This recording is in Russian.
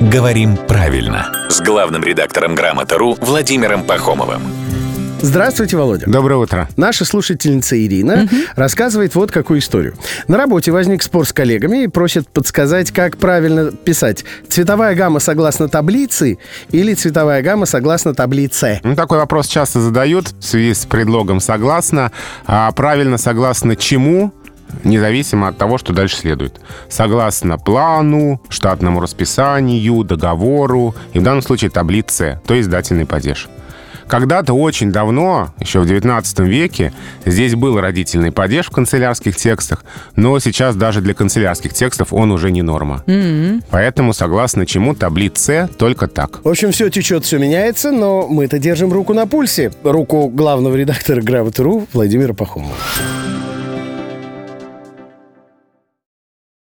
«Говорим правильно» с главным редактором «Грамота.ру» Владимиром Пахомовым. Здравствуйте, Володя. Доброе утро. Наша слушательница Ирина рассказывает вот какую историю. На работе возник спор с коллегами и просит подсказать, как правильно писать. Цветовая гамма согласно таблице или цветовая гамма согласно таблице? Ну, такой вопрос часто задают в связи с предлогом «согласно». А правильно «согласно чему?» Независимо от того, что дальше следует. Согласно плану, штатному расписанию, договору и в данном случае таблице, то есть дательный падеж. Когда-то очень давно, еще в 19 веке, здесь был родительный падеж в канцелярских текстах, но сейчас даже для канцелярских текстов он уже не норма. Поэтому, согласно чему, таблице только так. В общем, все течет, все меняется, но мы-то держим руку на пульсе. Руку главного редактора «Грамоты.ру» Владимира Пахомова.